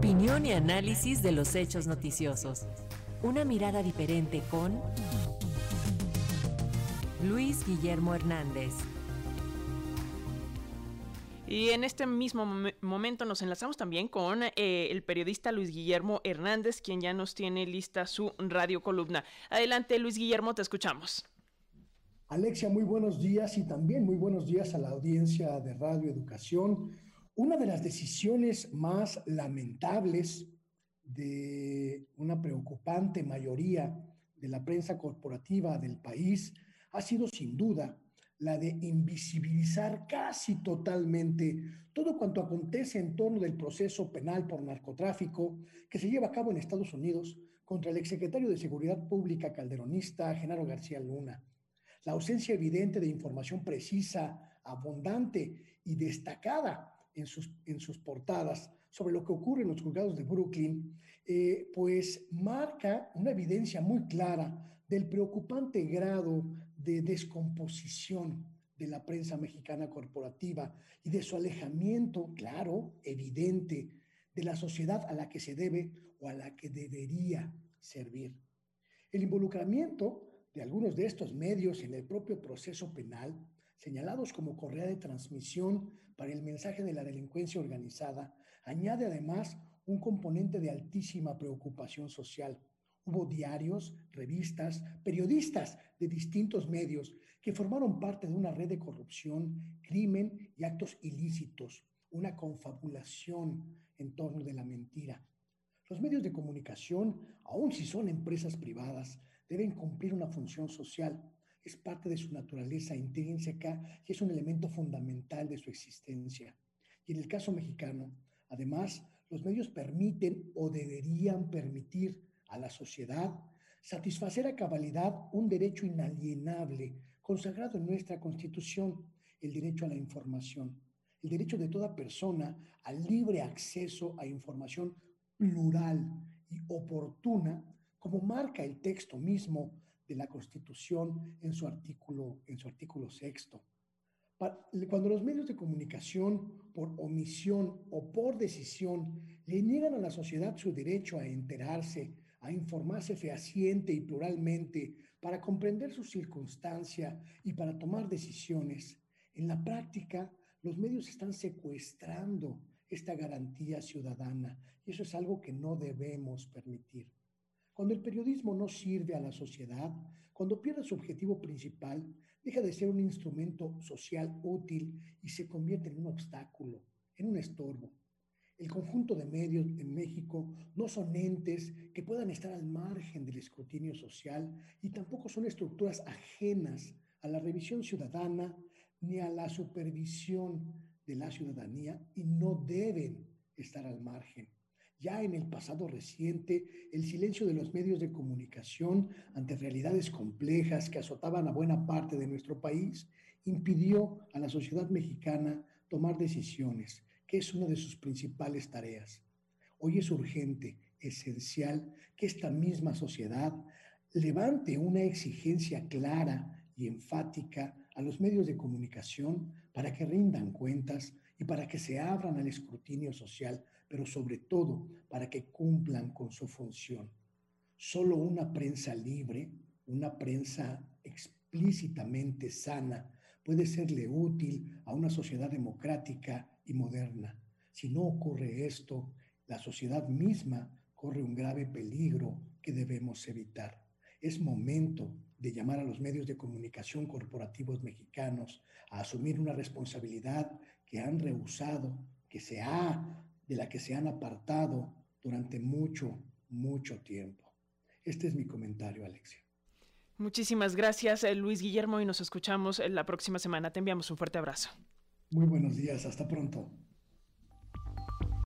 Opinión y análisis de los hechos noticiosos. Una mirada diferente con Luis Guillermo Hernández. Y en este mismo momento nos enlazamos también con eh, el periodista Luis Guillermo Hernández, quien ya nos tiene lista su radio columna. Adelante, Luis Guillermo, te escuchamos. Alexia, muy buenos días y también muy buenos días a la audiencia de Radio Educación. Una de las decisiones más lamentables de una preocupante mayoría de la prensa corporativa del país ha sido sin duda la de invisibilizar casi totalmente todo cuanto acontece en torno del proceso penal por narcotráfico que se lleva a cabo en Estados Unidos contra el exsecretario de Seguridad Pública calderonista Genaro García Luna. La ausencia evidente de información precisa, abundante y destacada en sus, en sus portadas sobre lo que ocurre en los juzgados de Brooklyn, eh, pues marca una evidencia muy clara del preocupante grado de descomposición de la prensa mexicana corporativa y de su alejamiento, claro, evidente, de la sociedad a la que se debe o a la que debería servir. El involucramiento de algunos de estos medios en el propio proceso penal, señalados como correa de transmisión para el mensaje de la delincuencia organizada, añade además un componente de altísima preocupación social Hubo diarios, revistas, periodistas de distintos medios que formaron parte de una red de corrupción, crimen y actos ilícitos, una confabulación en torno de la mentira. Los medios de comunicación, aun si son empresas privadas, deben cumplir una función social. Es parte de su naturaleza intrínseca y es un elemento fundamental de su existencia. Y en el caso mexicano, además, los medios permiten o deberían permitir a la sociedad, satisfacer a cabalidad un derecho inalienable consagrado en nuestra Constitución, el derecho a la información, el derecho de toda persona al libre acceso a información plural y oportuna, como marca el texto mismo de la Constitución en su artículo, en su artículo sexto. Cuando los medios de comunicación, por omisión o por decisión, le niegan a la sociedad su derecho a enterarse, a informarse fehaciente y pluralmente para comprender su circunstancia y para tomar decisiones. En la práctica, los medios están secuestrando esta garantía ciudadana y eso es algo que no debemos permitir. Cuando el periodismo no sirve a la sociedad, cuando pierde su objetivo principal, deja de ser un instrumento social útil y se convierte en un obstáculo, en un estorbo. El conjunto de medios en México no son entes que puedan estar al margen del escrutinio social y tampoco son estructuras ajenas a la revisión ciudadana ni a la supervisión de la ciudadanía y no deben estar al margen. Ya en el pasado reciente, el silencio de los medios de comunicación ante realidades complejas que azotaban a buena parte de nuestro país impidió a la sociedad mexicana tomar decisiones que es una de sus principales tareas. Hoy es urgente, esencial, que esta misma sociedad levante una exigencia clara y enfática a los medios de comunicación para que rindan cuentas y para que se abran al escrutinio social, pero sobre todo para que cumplan con su función. Solo una prensa libre, una prensa explícitamente sana, puede serle útil a una sociedad democrática y moderna. Si no ocurre esto, la sociedad misma corre un grave peligro que debemos evitar. Es momento de llamar a los medios de comunicación corporativos mexicanos a asumir una responsabilidad que han rehusado, que se ha, de la que se han apartado durante mucho, mucho tiempo. Este es mi comentario, Alexia. Muchísimas gracias, eh, Luis Guillermo, y nos escuchamos la próxima semana. Te enviamos un fuerte abrazo. Muy buenos días, hasta pronto.